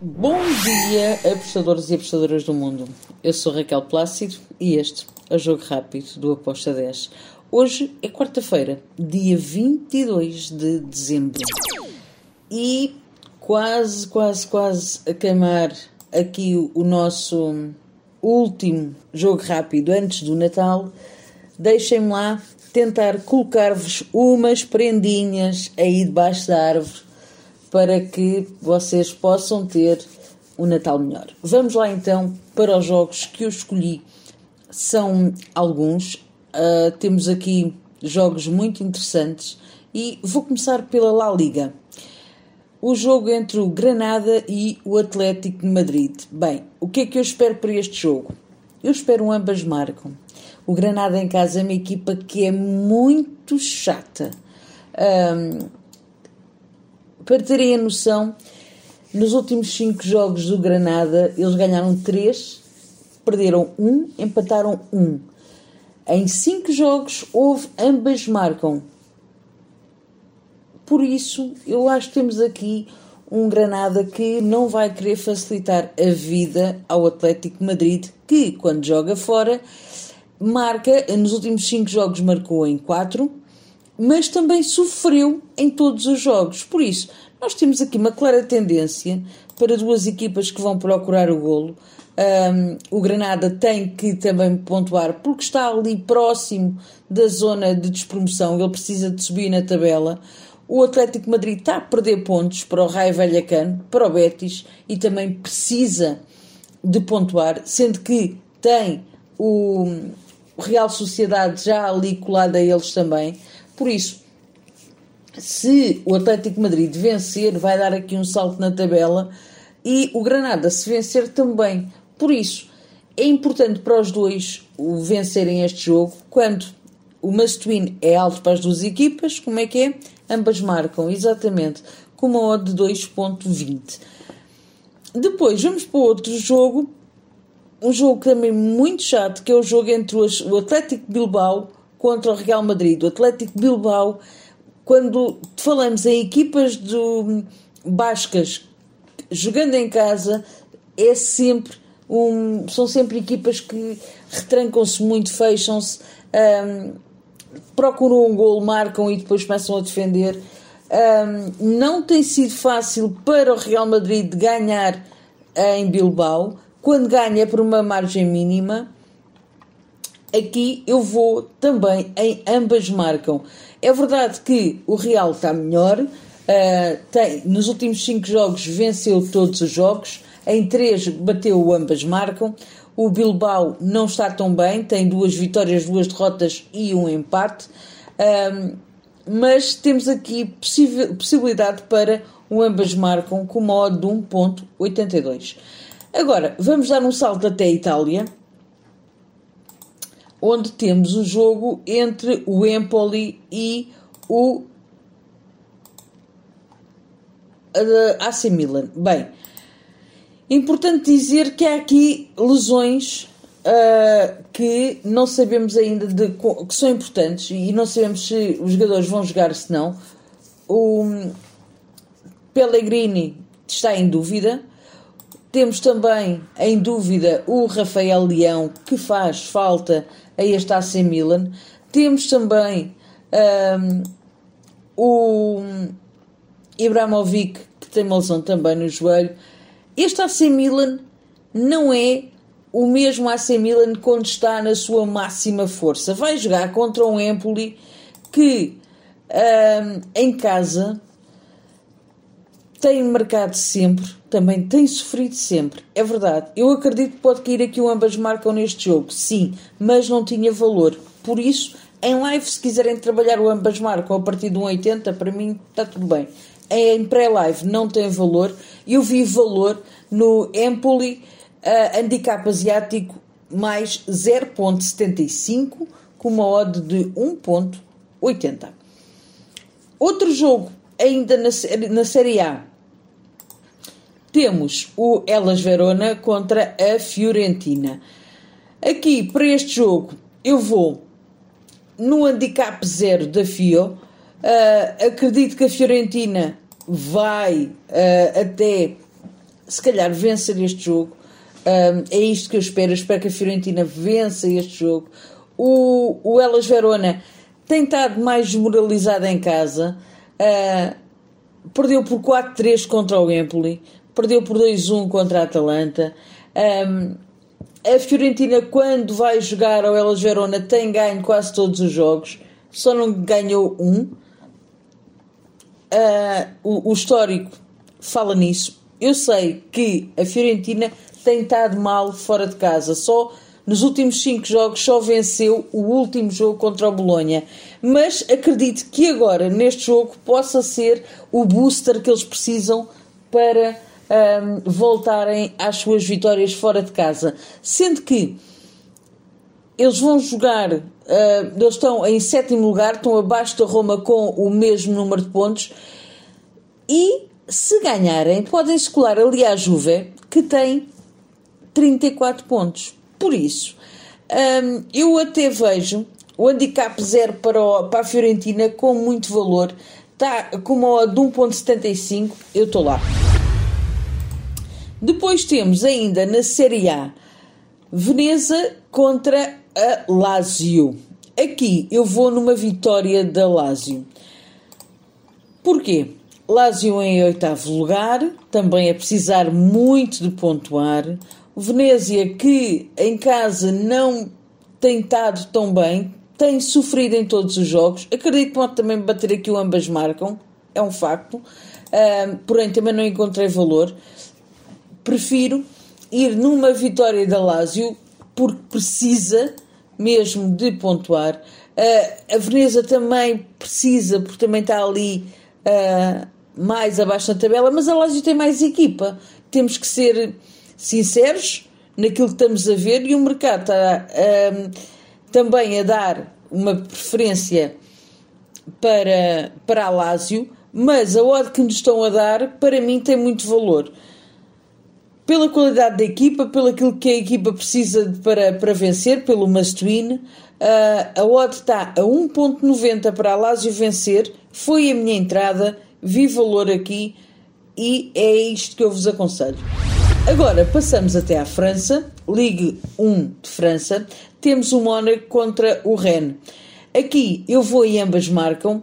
Bom dia, apostadores e apostadoras do mundo. Eu sou Raquel Plácido e este é o Jogo Rápido do Aposta 10. Hoje é quarta-feira, dia 22 de dezembro. E quase, quase, quase a queimar aqui o nosso último jogo rápido antes do Natal. Deixem-me lá tentar colocar-vos umas prendinhas aí debaixo da árvore para que vocês possam ter um Natal melhor. Vamos lá então para os jogos que eu escolhi. São alguns. Uh, temos aqui jogos muito interessantes e vou começar pela La Liga. O jogo entre o Granada e o Atlético de Madrid. Bem, o que é que eu espero para este jogo? Eu espero um ambas marcam. O Granada em casa é uma equipa que é muito chata. Um, para terem a noção, nos últimos 5 jogos do Granada, eles ganharam 3, perderam 1, um, empataram 1. Um. Em 5 jogos, houve ambas marcam. Por isso, eu acho que temos aqui um Granada que não vai querer facilitar a vida ao Atlético Madrid, que quando joga fora, marca, nos últimos 5 jogos marcou em 4, mas também sofreu em todos os jogos. Por isso, nós temos aqui uma clara tendência para duas equipas que vão procurar o golo. Um, o Granada tem que também pontuar porque está ali próximo da zona de despromoção, ele precisa de subir na tabela. O Atlético Madrid está a perder pontos para o Raio Vallecano, para o Betis e também precisa de pontuar, sendo que tem o Real Sociedade já ali colado a eles também. Por isso, se o Atlético Madrid vencer, vai dar aqui um salto na tabela e o Granada, se vencer, também. Por isso, é importante para os dois vencerem este jogo quando o must win é alto para as duas equipas. Como é que é? Ambas marcam, exatamente, com uma odd de 2.20. Depois, vamos para outro jogo. Um jogo também muito chato, que é o jogo entre o Atlético Bilbao contra o Real Madrid. O Atlético Bilbao, quando falamos em equipas do bascas jogando em casa, é sempre um, são sempre equipas que retrancam-se muito, fecham-se, um, procuram um gol, marcam e depois começam a defender. Um, não tem sido fácil para o Real Madrid ganhar em Bilbao. Quando ganha é por uma margem mínima, aqui eu vou também em ambas marcam. É verdade que o Real está melhor, uh, tem, nos últimos 5 jogos venceu todos os jogos, em 3 bateu ambas marcam. O Bilbao não está tão bem, tem duas vitórias, duas derrotas e um empate. Um, mas temos aqui possibilidade para o ambas marcam com uma odd de 1.82. Agora, vamos dar um salto até a Itália onde temos o jogo entre o Empoli e o AC Milan. Bem, importante dizer que há aqui lesões uh, que não sabemos ainda de, que são importantes e não sabemos se os jogadores vão jogar se não. O Pellegrini está em dúvida. Temos também em dúvida o Rafael Leão, que faz falta a este AC Milan. Temos também um, o Ibrahimovic, que tem uma lesão também no joelho. Este AC Milan não é o mesmo AC Milan quando está na sua máxima força. Vai jogar contra um Empoli que um, em casa tem marcado sempre, também tem sofrido sempre. É verdade. Eu acredito que pode cair aqui o ambas marcam neste jogo, sim, mas não tinha valor. Por isso, em live, se quiserem trabalhar o ambas marcam a partir de 1,80, para mim está tudo bem. Em pré-live não tem valor. Eu vi valor no Empoli uh, Handicap Asiático mais 0.75 com uma odd de 1.80. Outro jogo ainda na, na Série A temos o Elas Verona contra a Fiorentina. Aqui, para este jogo, eu vou no handicap zero da Fio. Uh, acredito que a Fiorentina vai uh, até se calhar vencer este jogo. Um, é isto que eu espero. Eu espero que a Fiorentina vença este jogo. O, o Elas Verona tem estado mais desmoralizada em casa. Uh, perdeu por 4-3 contra o Empoli. Perdeu por 2-1 contra a Atalanta. Um, a Fiorentina, quando vai jogar ao Elas Verona, tem ganho quase todos os jogos. Só não ganhou um. Uh, o, o histórico fala nisso. Eu sei que a Fiorentina tem estado mal fora de casa. Só nos últimos cinco jogos só venceu o último jogo contra o Bolonha. Mas acredito que agora, neste jogo, possa ser o booster que eles precisam para um, voltarem às suas vitórias fora de casa. Sendo que eles vão jogar, uh, eles estão em sétimo lugar, estão abaixo da Roma com o mesmo número de pontos e se ganharem, podem escolar ali à Juve, que tem 34 pontos. Por isso, um, eu até vejo o handicap zero para, para a Fiorentina com muito valor. Está com uma odd de 1.75, eu estou lá. Depois temos ainda na Série A Veneza contra a Lazio. Aqui eu vou numa vitória da Lazio. Porquê? Lazio em oitavo lugar, também a precisar muito de pontuar. Venezia, que em casa não tem estado tão bem, tem sofrido em todos os jogos. Acredito que pode também bater aqui o ambas marcam, é um facto. Uh, porém, também não encontrei valor. Prefiro ir numa vitória da Lazio porque precisa mesmo de pontuar. Uh, a Veneza também precisa, porque também está ali uh, mais abaixo na tabela, mas a Lazio tem mais equipa. Temos que ser sinceros naquilo que estamos a ver e o mercado está uh, também a dar uma preferência para, para a Lazio, mas a odd que nos estão a dar, para mim, tem muito valor pela qualidade da equipa, pelo aquilo que a equipa precisa para, para vencer, pelo must win. Uh, a odd está a 1.90 para a Lazio vencer, foi a minha entrada, vi valor aqui e é isto que eu vos aconselho. Agora passamos até à França, Ligue 1 de França, temos o Mónaco contra o Rennes. Aqui eu vou e ambas marcam,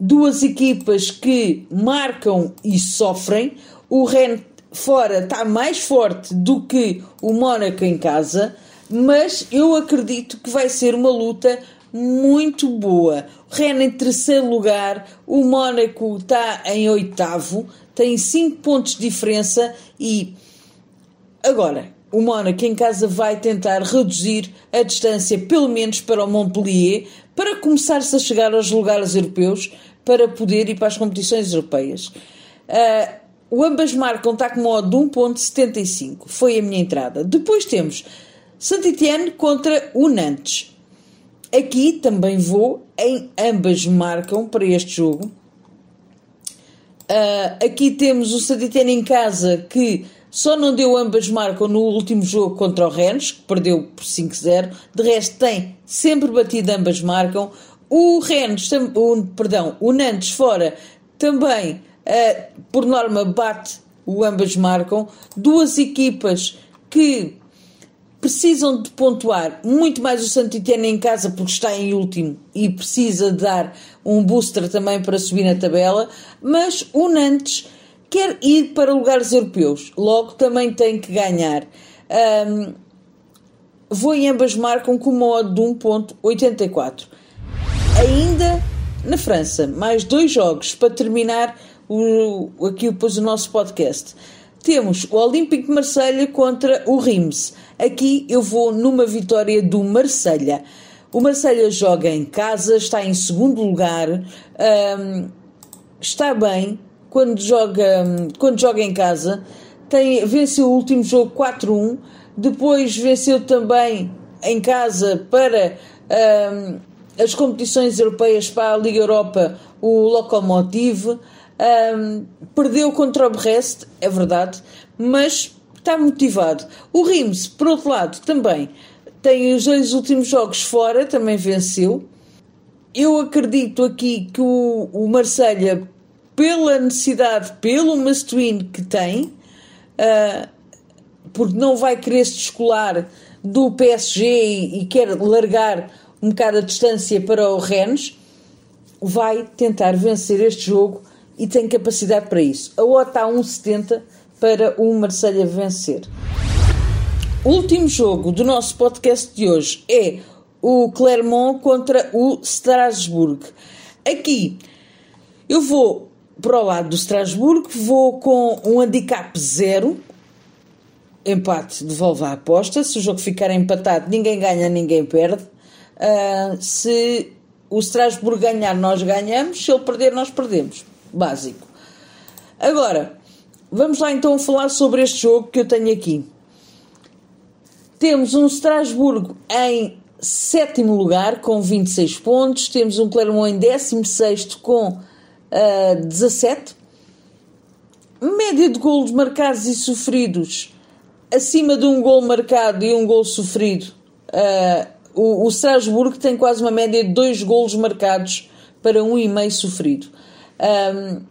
duas equipas que marcam e sofrem. O Rennes fora está mais forte do que o Mónaco em casa, mas eu acredito que vai ser uma luta muito boa. O Rennes em terceiro lugar, o Mónaco está em oitavo, tem 5 pontos de diferença e agora o Mónaco em casa vai tentar reduzir a distância, pelo menos para o Montpellier, para começar-se a chegar aos lugares europeus, para poder ir para as competições europeias. Uh, o ambas marcam modo de 1.75. Foi a minha entrada. Depois temos Saint-Étienne contra o Nantes. Aqui também vou em ambas marcam para este jogo. Uh, aqui temos o Saint-Étienne em casa que só não deu ambas marcam no último jogo contra o Rennes, que perdeu por 5-0. De resto tem sempre batido ambas marcam. O Rennes, o, perdão, o Nantes fora também uh, por norma, bate o ambas marcam. Duas equipas que precisam de pontuar muito mais o Santitiano em casa porque está em último e precisa dar um booster também para subir na tabela, mas o Nantes quer ir para lugares europeus, logo também tem que ganhar. Um, vou em ambas marcam com uma odd de 1.84. Ainda na França, mais dois jogos para terminar o, aqui depois o nosso podcast. Temos o Olímpico de Marselha contra o Reims. Aqui eu vou numa vitória do Marselha. O Marselha joga em casa, está em segundo lugar, está bem quando joga, quando joga em casa. Tem, venceu o último jogo 4-1, depois venceu também em casa para as competições europeias para a Liga Europa o Lokomotiv. Um, perdeu contra o Brest, é verdade, mas está motivado. O Reims, por outro lado, também tem os dois últimos jogos fora, também venceu. Eu acredito aqui que o, o Marselha, pela necessidade, pelo must que tem, uh, porque não vai querer se descolar do PSG e, e quer largar um bocado a distância para o Rennes, vai tentar vencer este jogo e tem capacidade para isso. A OTA está a 1,70 para o Marselha vencer. O último jogo do nosso podcast de hoje é o Clermont contra o Strasbourg. Aqui eu vou para o lado do Strasbourg, vou com um handicap zero. Empate devolve a aposta. Se o jogo ficar empatado, ninguém ganha, ninguém perde. Uh, se o Strasbourg ganhar, nós ganhamos. Se ele perder, nós perdemos. Básico. Agora, vamos lá então falar sobre este jogo que eu tenho aqui. Temos um Strasbourg em sétimo lugar com 26 pontos. Temos um Clermont em 16 com uh, ah, 17. Média de golos marcados e sofridos acima de um gol marcado e um gol sofrido. Uh, o, o Strasbourg tem quase uma média de dois golos marcados para um e meio sofrido. Um,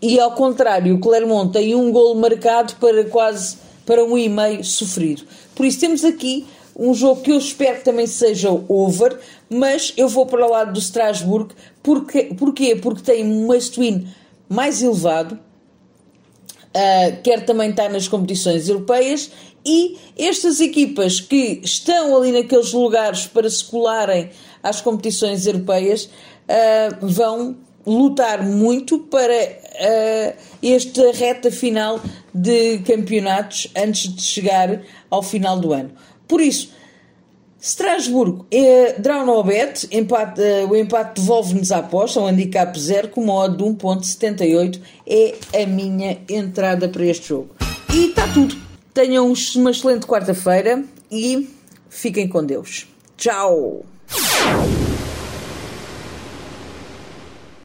e ao contrário, o Clermont tem um gol marcado para quase para um e meio sofrido. Por isso temos aqui um jogo que eu espero que também seja over, mas eu vou para o lado do Strasbourg. Porque, porquê? Porque tem um must-win mais elevado, uh, quer também estar nas competições europeias, e estas equipas que estão ali naqueles lugares para se colarem às competições europeias uh, vão lutar muito para uh, esta reta final de campeonatos antes de chegar ao final do ano. Por isso, Strasburgo, é, draw no bet, empate, uh, o empate devolve-nos a aposta, um handicap zero com modo de 1.78 é a minha entrada para este jogo. E está tudo. Tenham uma excelente quarta-feira e fiquem com Deus. Tchau!